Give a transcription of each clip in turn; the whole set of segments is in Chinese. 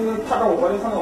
因怕到我怀里看到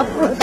ครับ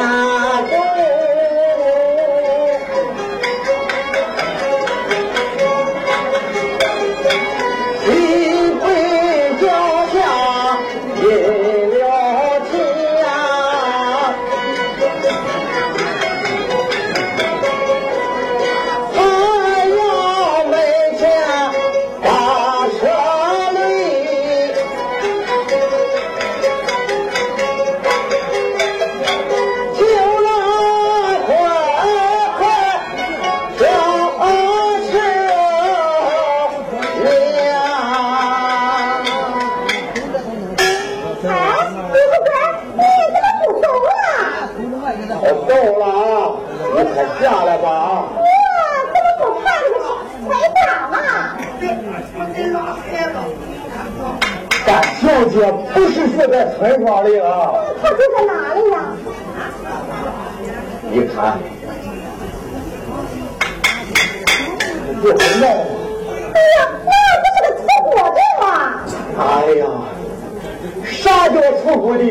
啊村庄里啊，他住在哪里呀？你看，这是闹。哎呀，那不是个出国的吗？哎呀，啥叫出国的？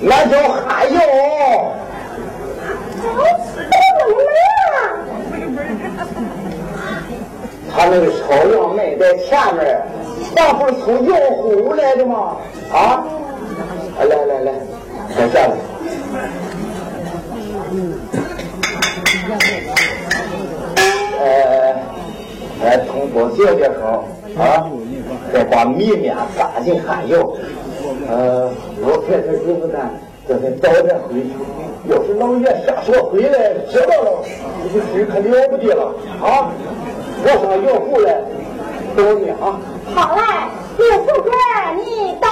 那叫汉药。他那个超量门在前面，那不是从药铺来的吗？啊？来来来，再下来。呃，呃，通过这的时候啊，再把米面撒进汗药。呃，我开始就是干，就是早点回去。要是老爷下车回来知道了，你这事可了不得了啊！我上药铺来等你啊。好嘞，六富哥，你到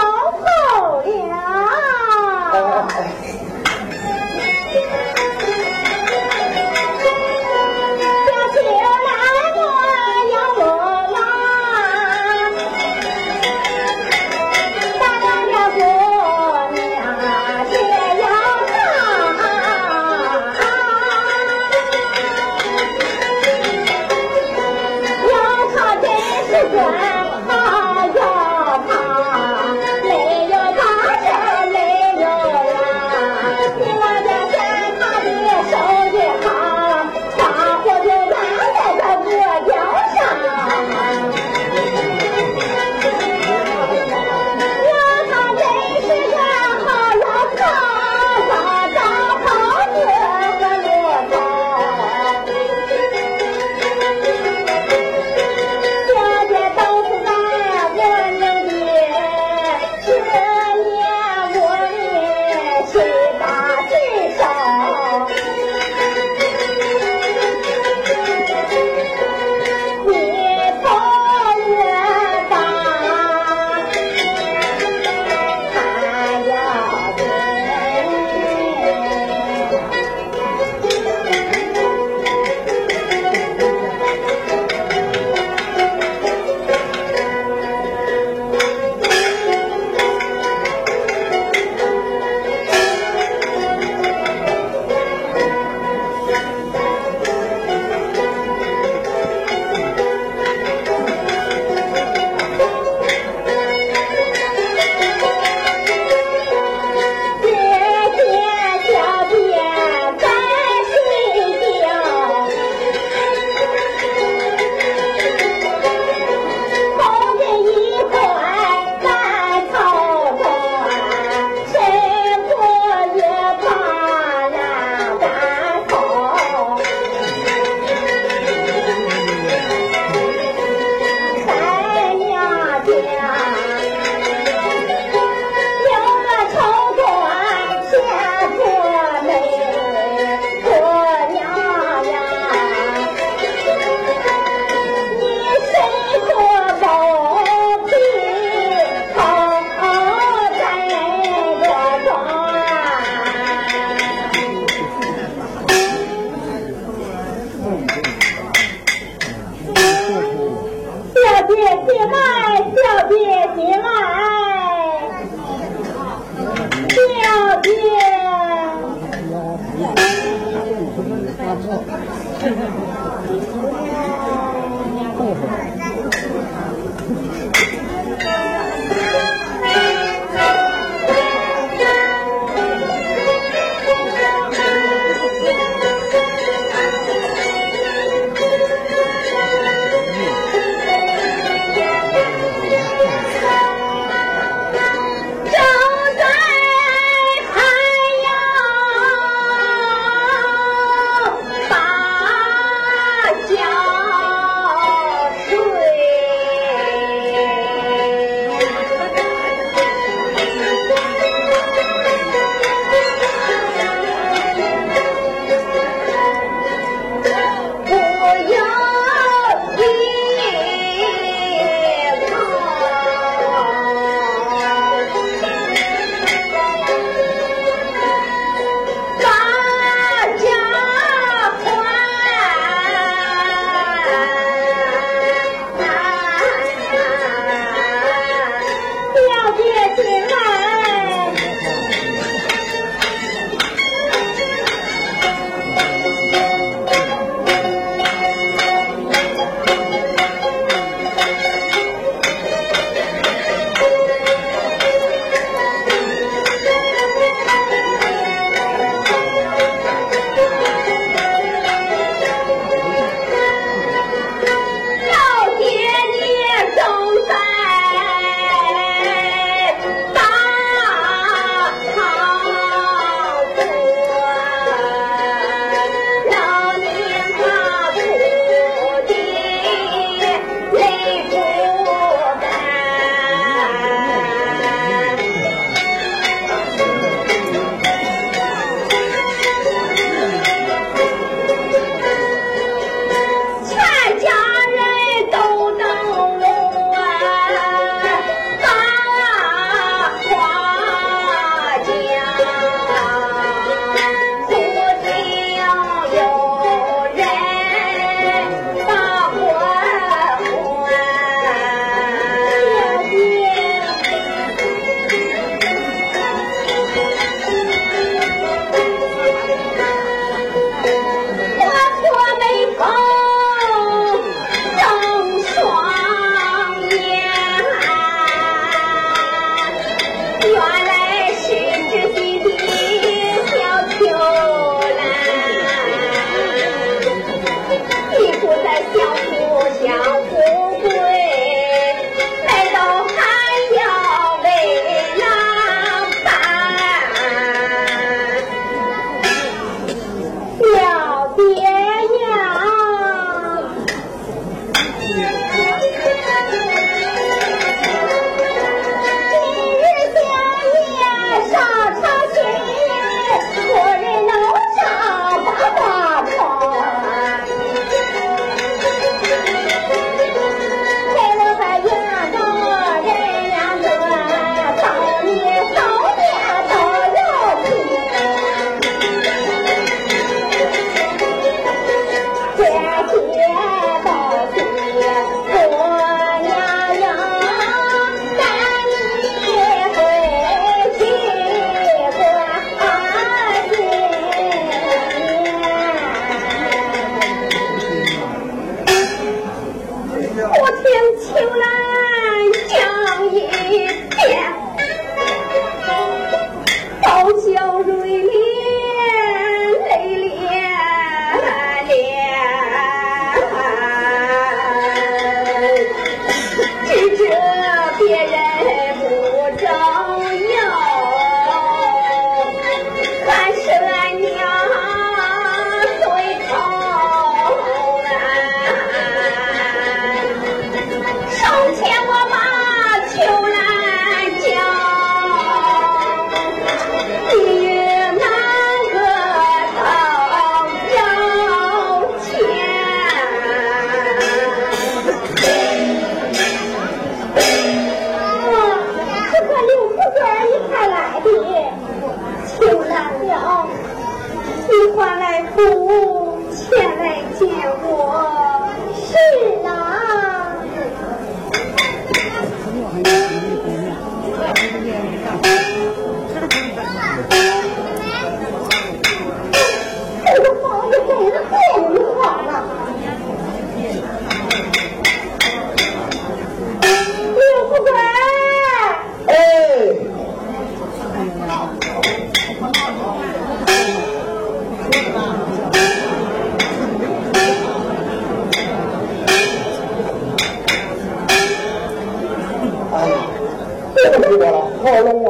我了，好冷啊！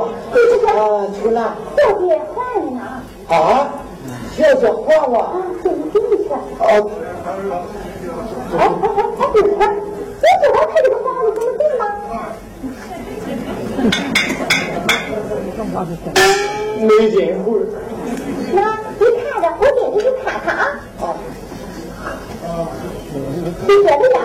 啊，秋兰小姐坏了呢。啊，小姐还我。啊，给你给你去。哦，哎哎哎，对了，你知道他这个房子怎么定吗？没进会。那你看着，我给你去看看。啊。啊，你觉得样？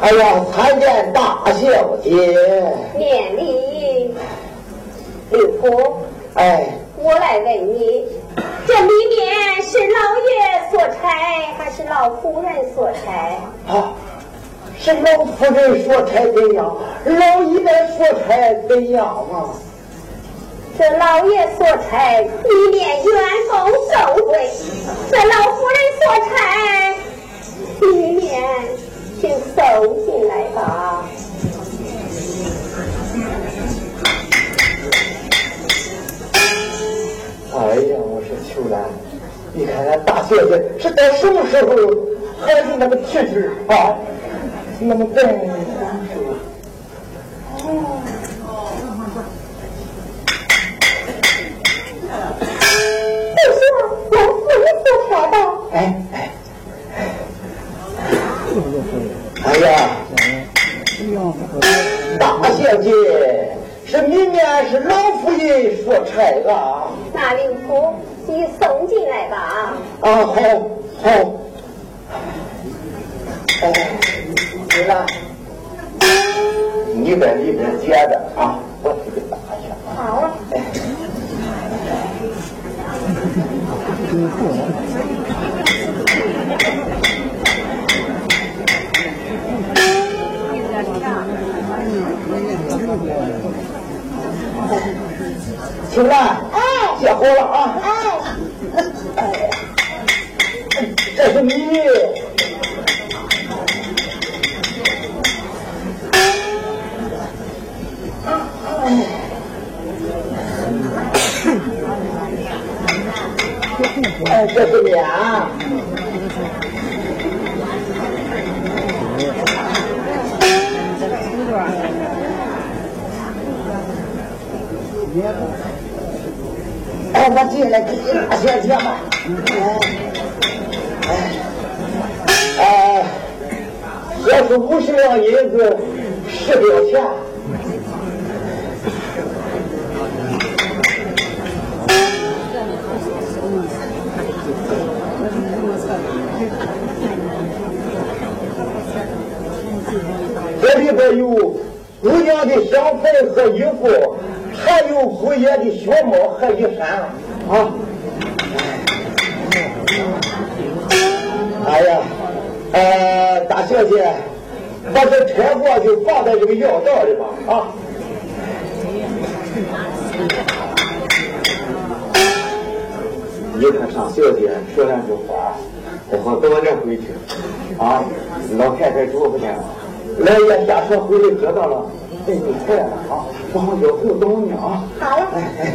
哎呀，参见大小姐。免礼，六婆，哎，我来问你，这里面是老爷所差还是老夫人所差？啊，是老夫人说差怎样，老爷说差怎样啊？这老爷说差里面原封受贿，这老夫人说差里面请收进来吧。哎呀，我说秋兰，你看看大小姐是在什么时候还是那么体质啊，那么笨？就是老夫人所差的。哎哎，哎呀，大小姐是明面是老夫人说差啊。那刘福，你送进来吧。啊，好，好。来也下车回来得到了，哎，你回来了啊，然后有互动呢啊。好了。哎哎，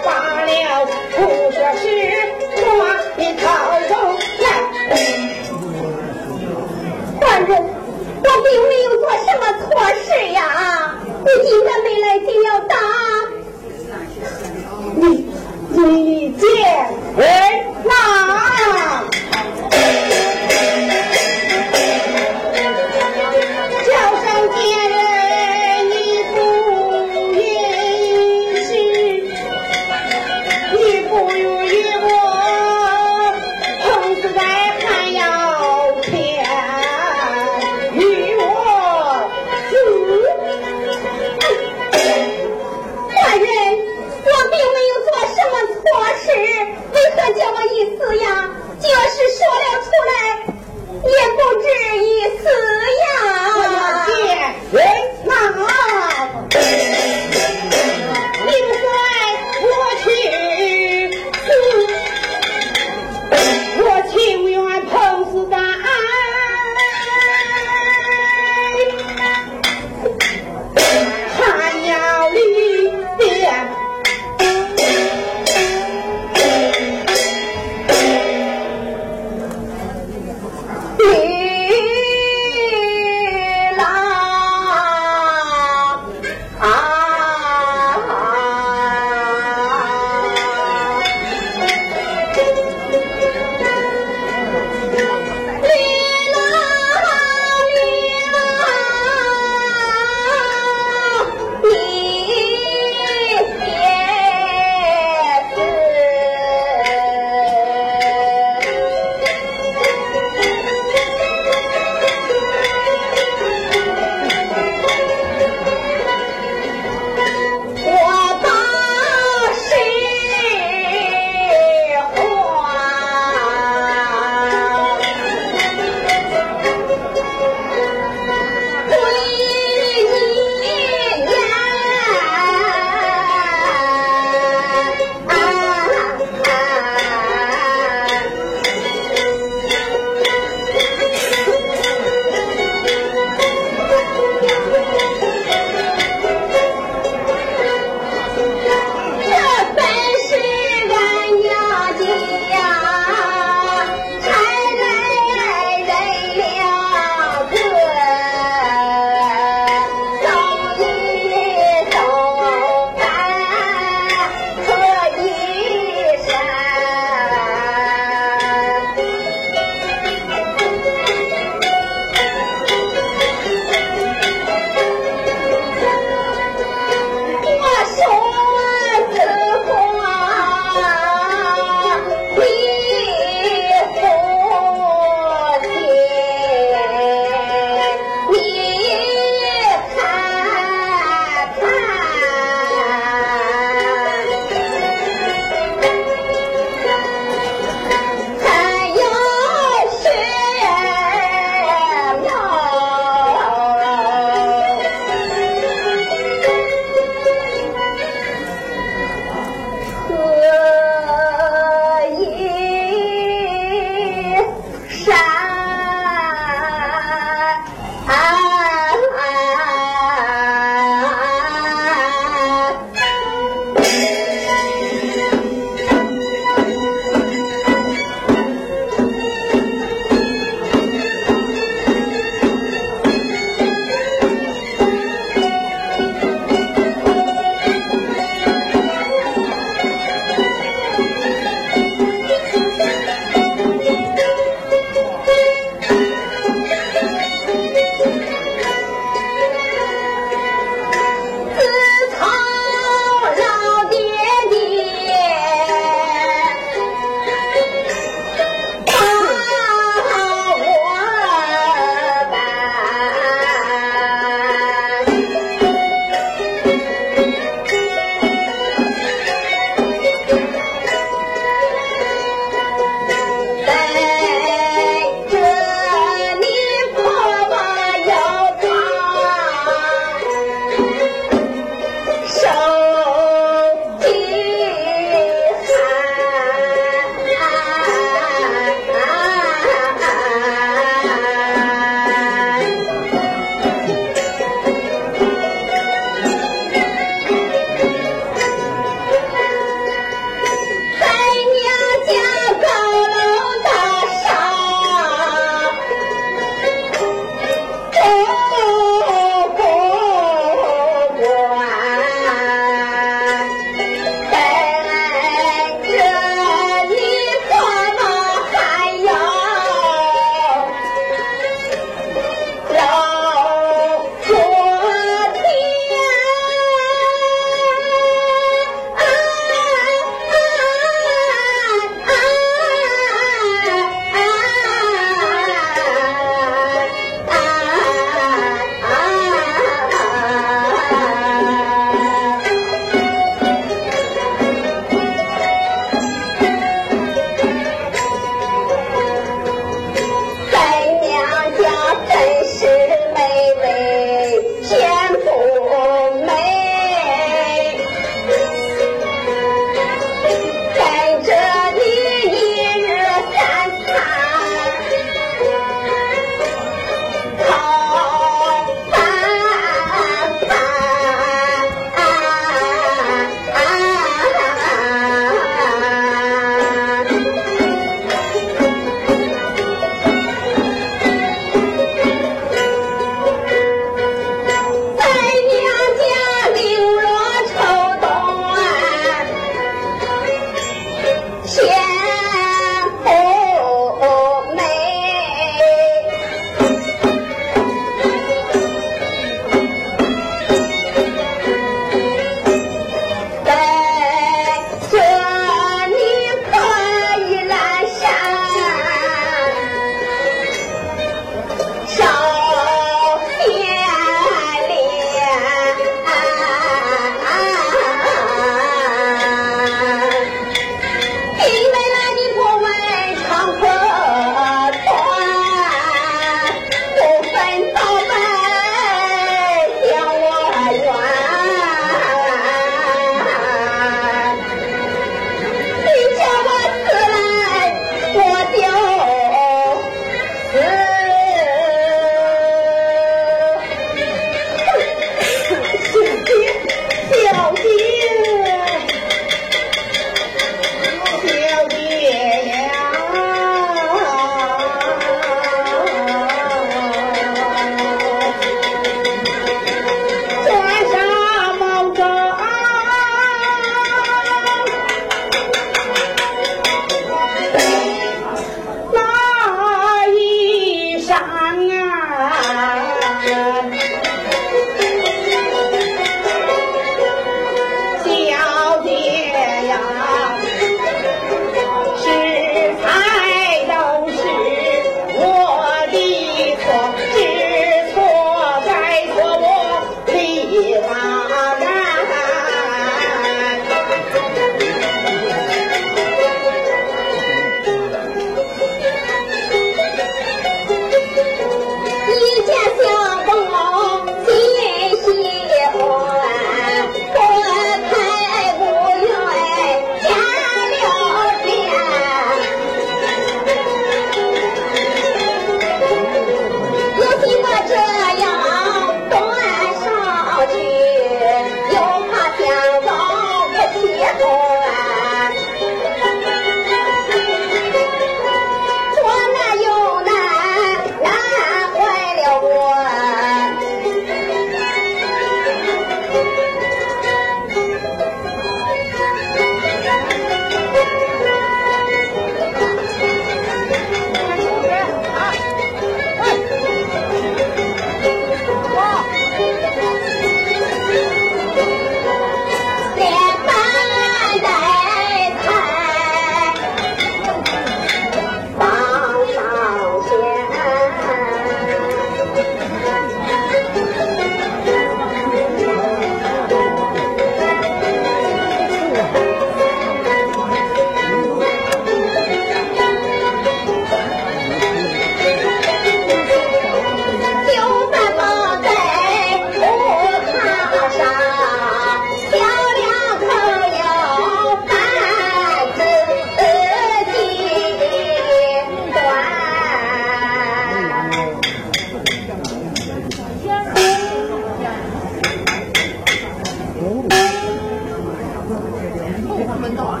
门道啊，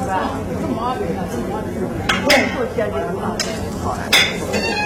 是吧？这么二百的，这么二百的，太，